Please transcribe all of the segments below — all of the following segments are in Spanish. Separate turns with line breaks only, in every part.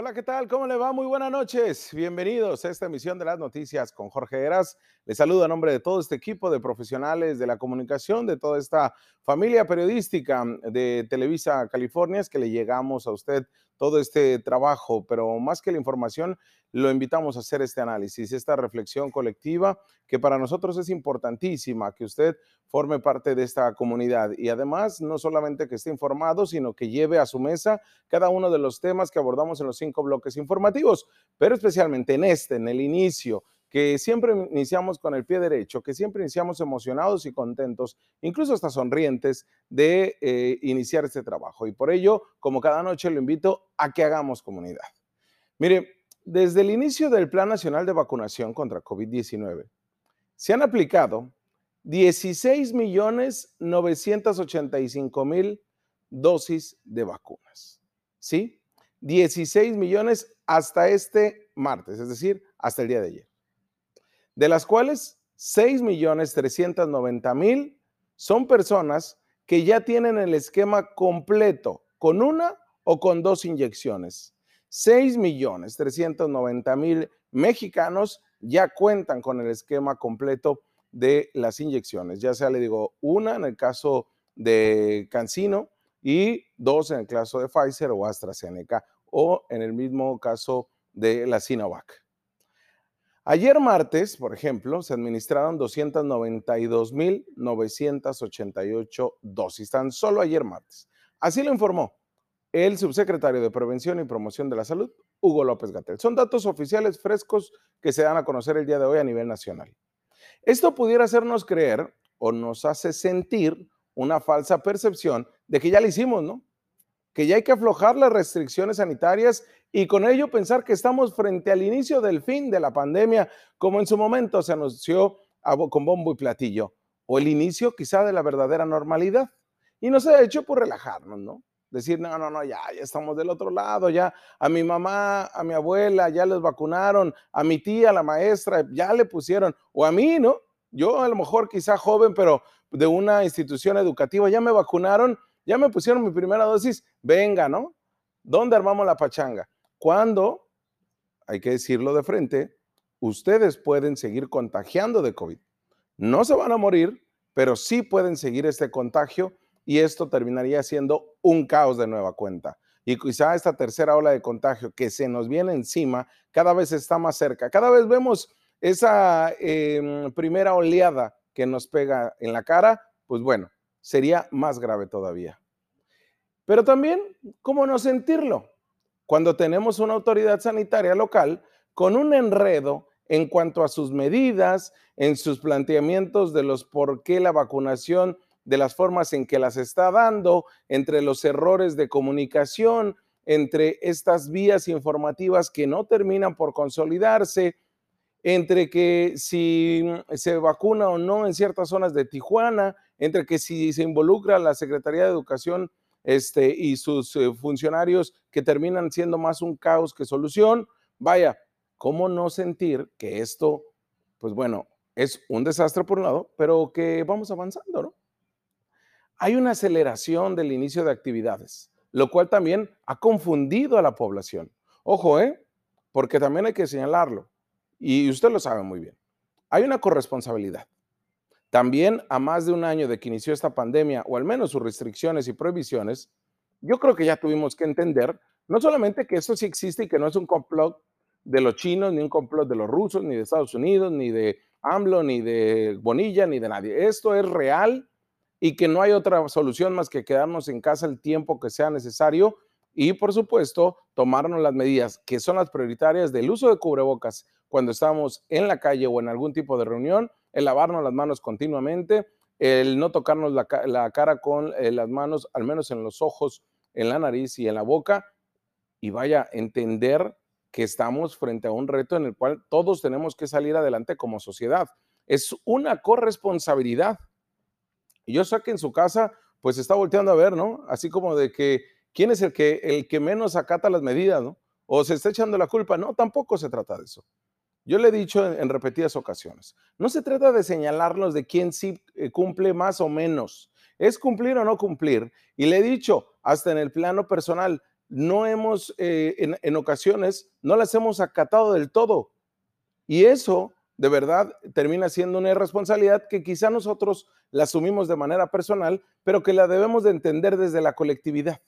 Hola, ¿qué tal? ¿Cómo le va? Muy buenas noches. Bienvenidos a esta emisión de las noticias con Jorge Heras. Les saludo a nombre de todo este equipo de profesionales de la comunicación, de toda esta familia periodística de Televisa California, es que le llegamos a usted todo este trabajo, pero más que la información, lo invitamos a hacer este análisis, esta reflexión colectiva que para nosotros es importantísima, que usted forme parte de esta comunidad y además no solamente que esté informado, sino que lleve a su mesa cada uno de los temas que abordamos en los cinco bloques informativos, pero especialmente en este, en el inicio que siempre iniciamos con el pie derecho, que siempre iniciamos emocionados y contentos, incluso hasta sonrientes, de eh, iniciar este trabajo. Y por ello, como cada noche, lo invito a que hagamos comunidad. Mire, desde el inicio del Plan Nacional de Vacunación contra COVID-19, se han aplicado 16 millones 985 mil dosis de vacunas. ¿Sí? 16 millones hasta este martes, es decir, hasta el día de ayer de las cuales 6.390.000 son personas que ya tienen el esquema completo con una o con dos inyecciones. 6.390.000 mexicanos ya cuentan con el esquema completo de las inyecciones, ya sea, le digo, una en el caso de Cancino y dos en el caso de Pfizer o AstraZeneca o en el mismo caso de la Sinovac. Ayer martes, por ejemplo, se administraron 292.988 dosis, tan solo ayer martes. Así lo informó el subsecretario de Prevención y Promoción de la Salud, Hugo López Gatel. Son datos oficiales frescos que se dan a conocer el día de hoy a nivel nacional. Esto pudiera hacernos creer o nos hace sentir una falsa percepción de que ya lo hicimos, ¿no? Que ya hay que aflojar las restricciones sanitarias y con ello pensar que estamos frente al inicio del fin de la pandemia, como en su momento se anunció con bombo y platillo, o el inicio quizá de la verdadera normalidad. Y nos ha hecho por relajarnos, ¿no? Decir, no, no, no, ya, ya estamos del otro lado, ya a mi mamá, a mi abuela, ya les vacunaron, a mi tía, la maestra, ya le pusieron, o a mí, ¿no? Yo a lo mejor quizá joven, pero de una institución educativa, ya me vacunaron, ya me pusieron mi primera dosis, venga, ¿no? ¿Dónde armamos la pachanga? cuando, hay que decirlo de frente, ustedes pueden seguir contagiando de COVID. No se van a morir, pero sí pueden seguir este contagio y esto terminaría siendo un caos de nueva cuenta. Y quizá esta tercera ola de contagio que se nos viene encima cada vez está más cerca. Cada vez vemos esa em, primera oleada que nos pega en la cara, pues bueno, sería más grave todavía. Pero también, ¿cómo no sentirlo? cuando tenemos una autoridad sanitaria local con un enredo en cuanto a sus medidas, en sus planteamientos de los por qué la vacunación, de las formas en que las está dando, entre los errores de comunicación, entre estas vías informativas que no terminan por consolidarse, entre que si se vacuna o no en ciertas zonas de Tijuana, entre que si se involucra la Secretaría de Educación este, y sus eh, funcionarios que terminan siendo más un caos que solución. Vaya, ¿cómo no sentir que esto, pues bueno, es un desastre por un lado, pero que vamos avanzando, ¿no? Hay una aceleración del inicio de actividades, lo cual también ha confundido a la población. Ojo, ¿eh? Porque también hay que señalarlo, y usted lo sabe muy bien. Hay una corresponsabilidad. También a más de un año de que inició esta pandemia, o al menos sus restricciones y prohibiciones, yo creo que ya tuvimos que entender no solamente que esto sí existe y que no es un complot de los chinos, ni un complot de los rusos, ni de Estados Unidos, ni de AMLO, ni de Bonilla, ni de nadie. Esto es real y que no hay otra solución más que quedarnos en casa el tiempo que sea necesario y, por supuesto, tomarnos las medidas que son las prioritarias del uso de cubrebocas cuando estamos en la calle o en algún tipo de reunión el lavarnos las manos continuamente, el no tocarnos la, cara con eh, las manos, al menos en los ojos, en la nariz y en la boca, y vaya, entender que estamos frente a un reto en el cual todos tenemos que salir adelante como sociedad. Es una corresponsabilidad. Y yo sé que en su casa, pues está volteando a ver, ¿no? Así como de que, ¿quién es el que, el que menos acata las medidas, ¿no? O se está echando la culpa. No, tampoco se trata de eso. Yo le he dicho en, repetidas ocasiones, no se trata de señalarnos de quién sí eh, cumple más o menos, es cumplir o no cumplir. Y le he dicho, hasta en el plano personal, no hemos, eh, en, en ocasiones, no las hemos acatado del todo. Y eso, de verdad, termina siendo una irresponsabilidad que quizá nosotros la asumimos de manera personal, pero que la debemos de entender desde la colectividad.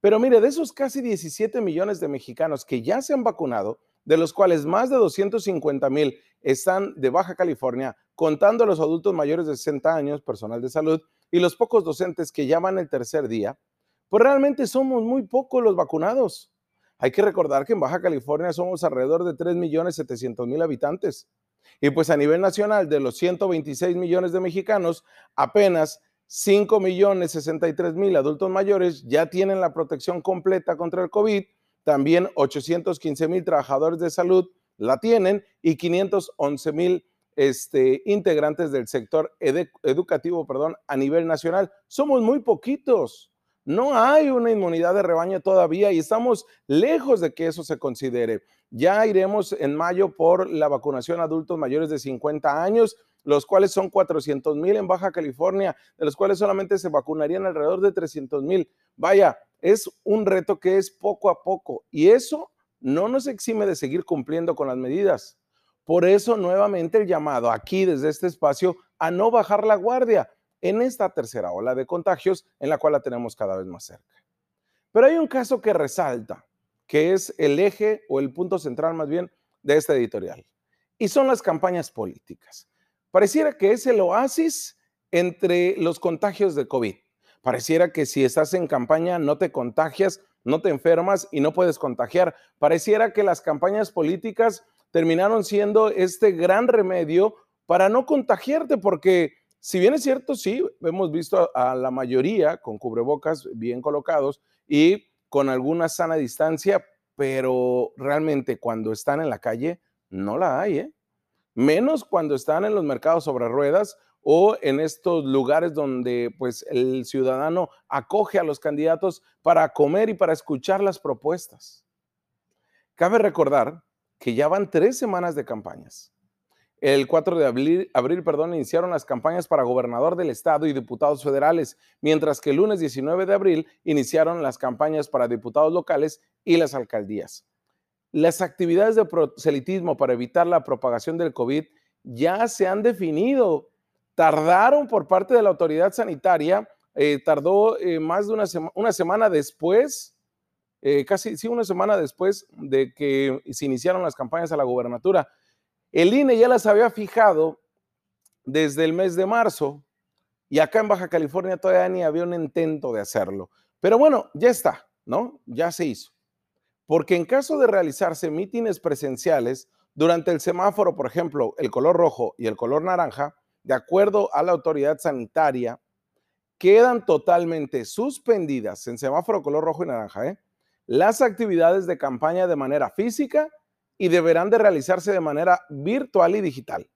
Pero mire, de esos casi 17 millones de mexicanos que ya se han vacunado, de los cuales más de 250 mil están de Baja California, contando a los adultos mayores de 60 años, personal de salud, y los pocos docentes que ya van el tercer día, pues realmente somos muy pocos los vacunados. Hay que recordar que en Baja California somos alrededor de 3 millones 700 mil habitantes. Y pues a nivel nacional, de los 126 millones de mexicanos, apenas 5 millones 63 mil adultos mayores ya tienen la protección completa contra el COVID. También 815 mil trabajadores de salud la tienen y 511 mil este, integrantes del sector educativo perdón, a nivel nacional. Somos muy poquitos. No hay una inmunidad de rebaño todavía y estamos lejos de que eso se considere. Ya iremos en mayo por la vacunación a adultos mayores de 50 años, los cuales son 400 mil en Baja California, de los cuales solamente se vacunarían alrededor de 300 mil. Vaya, es un reto que es poco a poco y eso no nos exime de seguir cumpliendo con las medidas. Por eso, nuevamente el llamado aquí desde este espacio a no bajar la guardia en esta tercera ola de contagios en la cual la tenemos cada vez más cerca. Pero hay un caso que resalta, que es el eje o el punto central más bien de este editorial, y son las campañas políticas. Pareciera que es el oasis entre los contagios de COVID. Pareciera que si estás en campaña no te contagias, no te enfermas y no puedes contagiar. Pareciera que las campañas políticas terminaron siendo este gran remedio para no contagiarte, porque si bien es cierto, sí, hemos visto a, la mayoría con cubrebocas bien colocados y con alguna sana distancia, pero realmente cuando están en la calle no la hay, ¿eh? Menos cuando están en los mercados sobre ruedas o en estos lugares donde pues el ciudadano acoge a los candidatos para comer y para escuchar las propuestas. Cabe recordar que ya van tres semanas de campañas el 4 de abril, perdón, iniciaron las campañas para gobernador del estado y diputados federales, mientras que el lunes 19 de abril iniciaron las campañas para diputados locales y las alcaldías. Las actividades de proselitismo para evitar la propagación del COVID ya se han definido. Tardaron por parte de la autoridad sanitaria, eh, tardó eh, más de una, una semana después, eh, casi sí, una semana después de que se iniciaron las campañas a la gobernatura el INE ya las había fijado desde el mes de marzo y acá en Baja California todavía ni había un intento de hacerlo. Pero bueno, ya está, ¿no? Ya se hizo. Porque en caso de realizarse mítines presenciales durante el semáforo, por ejemplo, el color rojo y el color naranja, de acuerdo a la autoridad sanitaria, quedan totalmente suspendidas en semáforo color rojo y naranja, ¿eh? las actividades de campaña de manera física y deberán de realizarse de manera virtual y digital.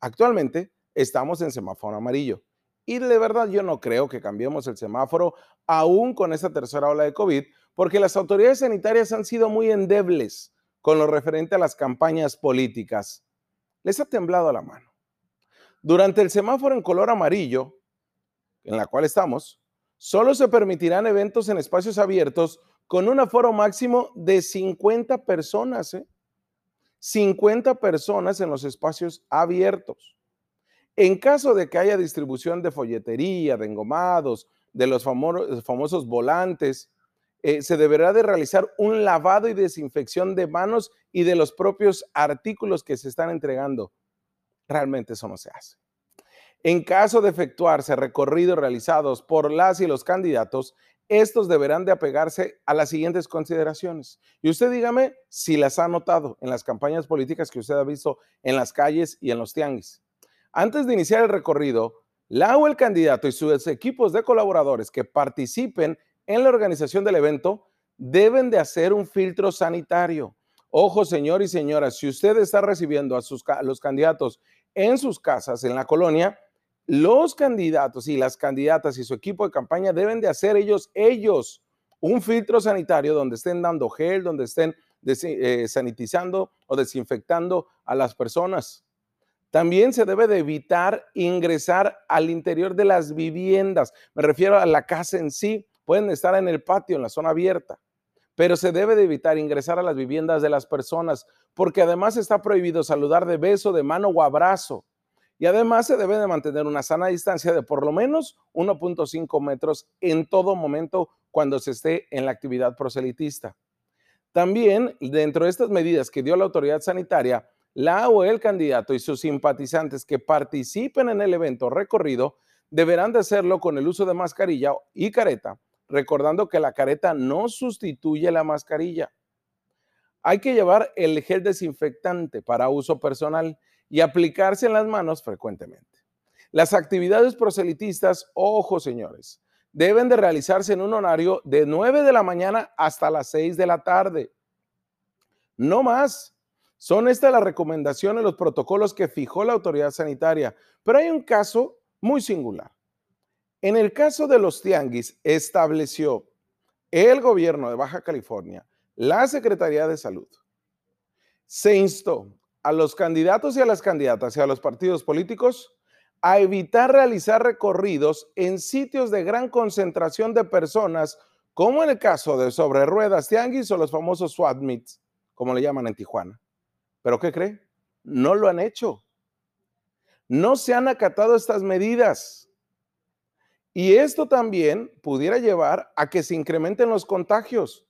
Actualmente estamos en semáforo amarillo y de verdad yo no creo que cambiemos el semáforo aún con esta tercera ola de COVID porque las autoridades sanitarias han sido muy endebles con lo referente a las campañas políticas. Les ha temblado la mano. Durante el semáforo en color amarillo, en la cual estamos, solo se permitirán eventos en espacios abiertos con un aforo máximo de 50 personas. ¿eh? 50 personas en los espacios abiertos. En caso de que haya distribución de folletería, de engomados, de los famosos, volantes, eh, se deberá de realizar un lavado y desinfección de manos y de los propios artículos que se están entregando. Realmente eso no se hace. En caso de efectuarse recorridos realizados por las y los candidatos, estos deberán de apegarse a las siguientes consideraciones. Y usted dígame si las ha notado en las campañas políticas que usted ha visto en las calles y en los tianguis. Antes de iniciar el recorrido, la o el candidato y sus equipos de colaboradores que participen en la organización del evento deben de hacer un filtro sanitario. Ojo, señor y señora, si usted está recibiendo a, sus, a los candidatos en sus casas, en la colonia, los candidatos y las candidatas y su equipo de campaña deben de hacer ellos, ellos, un filtro sanitario donde estén dando gel, donde estén eh, sanitizando o desinfectando a las personas. También se debe de evitar ingresar al interior de las viviendas. Me refiero a la casa en sí, pueden estar en el patio, en la zona abierta, pero se debe de evitar ingresar a las viviendas de las personas, porque además está prohibido saludar de beso, de mano o abrazo. Y además se debe de mantener una sana distancia de por lo menos 1.5 metros en todo momento cuando se esté en la actividad proselitista. También, dentro de estas medidas que dio la autoridad sanitaria, la o el candidato y sus simpatizantes que participen en el evento recorrido deberán de hacerlo con el uso de mascarilla y careta, recordando que la careta no sustituye la mascarilla. Hay que llevar el gel desinfectante para uso personal y aplicarse en las manos frecuentemente. Las actividades proselitistas, ojo señores, deben de realizarse en un horario de 9 de la mañana hasta las 6 de la tarde. No más. Son estas las recomendaciones, los protocolos que fijó la autoridad sanitaria. Pero hay un caso muy singular. En el caso de los tianguis, estableció el gobierno de Baja California, la Secretaría de Salud, se instó a los candidatos y a las candidatas y a los partidos políticos a evitar realizar recorridos en sitios de gran concentración de personas, como en el caso de sobre ruedas tianguis o los famosos SWAT meets, como le llaman en Tijuana. ¿Pero qué cree? No lo han hecho. No se han acatado estas medidas. Y esto también pudiera llevar a que se incrementen los contagios.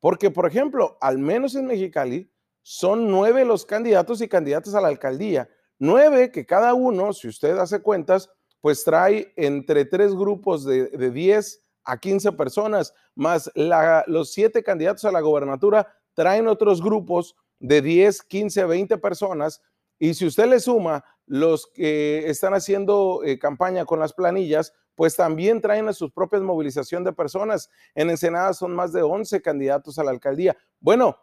Porque, por ejemplo, al menos en Mexicali, son nueve los candidatos y candidatas a la alcaldía. Nueve que cada uno, si usted hace cuentas, pues trae entre tres grupos de, de 10 a 15 personas, más los siete candidatos a la gobernatura traen otros grupos de 10, 15, 20 personas. Y si usted le suma los que están haciendo eh, campaña con las planillas, pues también traen a su propia movilización de personas. En Ensenada son más de 11 candidatos a la alcaldía. Bueno,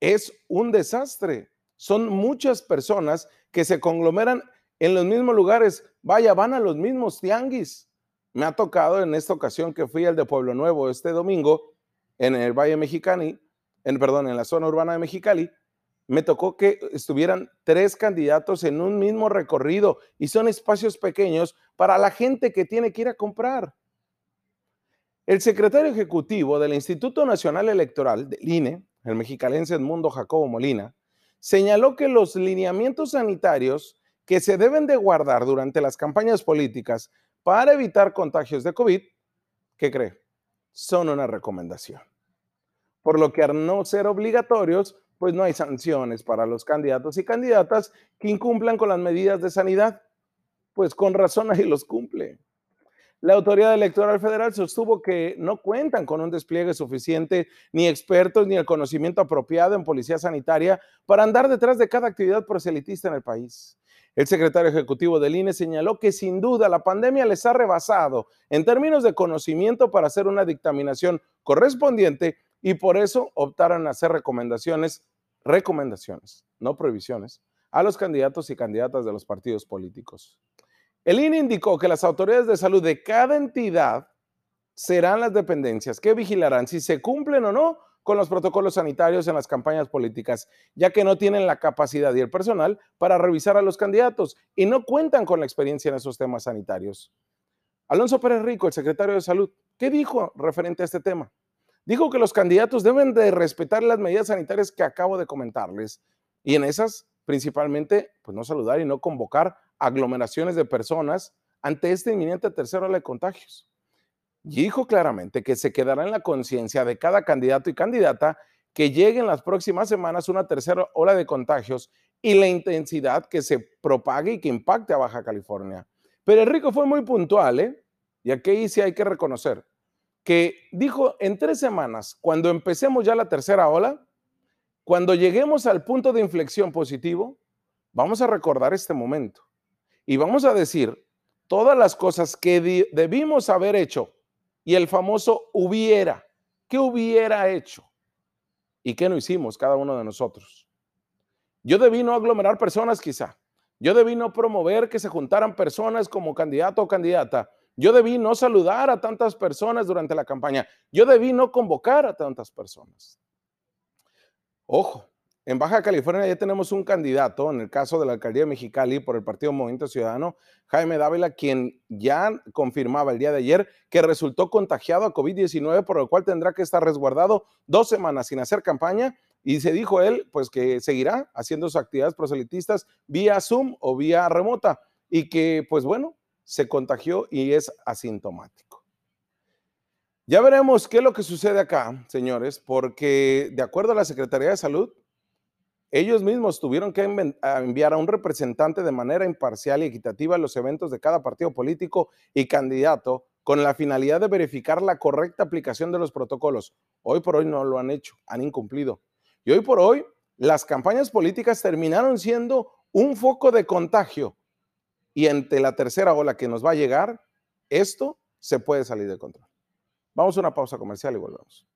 es un desastre. Son muchas personas que se conglomeran en los mismos lugares. Vaya, van a los mismos tianguis. Me ha tocado en esta ocasión que fui al de Pueblo Nuevo este domingo en el Valle Mexicali, en perdón, en la zona urbana de Mexicali, me tocó que estuvieran tres candidatos en un mismo recorrido y son espacios pequeños para la gente que tiene que ir a comprar. El secretario ejecutivo del Instituto Nacional Electoral, del INE, el mexicalense Edmundo Jacobo Molina, señaló que los lineamientos sanitarios que se deben de guardar durante las campañas políticas para evitar contagios de COVID, ¿qué cree? Son una recomendación. Por lo que al no ser obligatorios, pues no hay sanciones para los candidatos y candidatas que incumplan con las medidas de sanidad. Pues con razón ahí los cumple. La Autoridad Electoral Federal sostuvo que no cuentan con un despliegue suficiente, ni expertos, ni el conocimiento apropiado en policía sanitaria para andar detrás de cada actividad proselitista en el país. El secretario ejecutivo del INE señaló que sin duda la pandemia les ha rebasado en términos de conocimiento para hacer una dictaminación correspondiente y por eso optaron a hacer recomendaciones, recomendaciones, no prohibiciones, a los candidatos y candidatas de los partidos políticos. El INE indicó que las autoridades de salud de cada entidad serán las dependencias que vigilarán si se cumplen o no con los protocolos sanitarios en las campañas políticas, ya que no tienen la capacidad y el personal para revisar a los candidatos y no cuentan con la experiencia en esos temas sanitarios. Alonso Pérez Rico, el secretario de Salud, ¿qué dijo referente a este tema? Dijo que los candidatos deben de respetar las medidas sanitarias que acabo de comentarles y en esas principalmente, pues no saludar y no convocar aglomeraciones de personas ante esta inminente tercera ola de contagios. Y dijo claramente que se quedará en la conciencia de cada candidato y candidata que llegue en las próximas semanas una tercera ola de contagios y la intensidad que se propague y que impacte a Baja California. Pero Enrico fue muy puntual, ¿eh? Y aquí sí hay que reconocer que dijo en tres semanas, cuando empecemos ya la tercera ola, cuando lleguemos al punto de inflexión positivo, vamos a recordar este momento y vamos a decir todas las cosas que debimos haber hecho y el famoso hubiera, ¿qué hubiera hecho? ¿Y qué no hicimos cada uno de nosotros? Yo debí no aglomerar personas quizá. Yo debí no promover que se juntaran personas como candidato o candidata yo debí no saludar a tantas personas durante la campaña. Yo debí no convocar a tantas personas. Ojo, En Baja California ya tenemos un candidato, en el caso de la alcaldía de Mexicali por el Partido Movimiento Ciudadano, Jaime Dávila, quien ya confirmaba el día de ayer que resultó contagiado a COVID-19, por lo cual tendrá que estar resguardado dos semanas sin hacer campaña. Y se dijo él, pues que seguirá haciendo sus actividades proselitistas vía Zoom o vía remota y que, pues bueno, se contagió y es asintomático. Ya veremos qué es lo que sucede acá, señores, porque de acuerdo a la Secretaría de Salud, ellos mismos tuvieron que enviar a un representante de manera imparcial y equitativa a los eventos de cada partido político y candidato con la finalidad de verificar la correcta aplicación de los protocolos. Hoy por hoy no lo han hecho, han incumplido. Y hoy por hoy las campañas políticas terminaron siendo un foco de contagio. Y ante la tercera ola que nos va a llegar, esto se puede salir de control. Vamos a una pausa comercial y volvemos.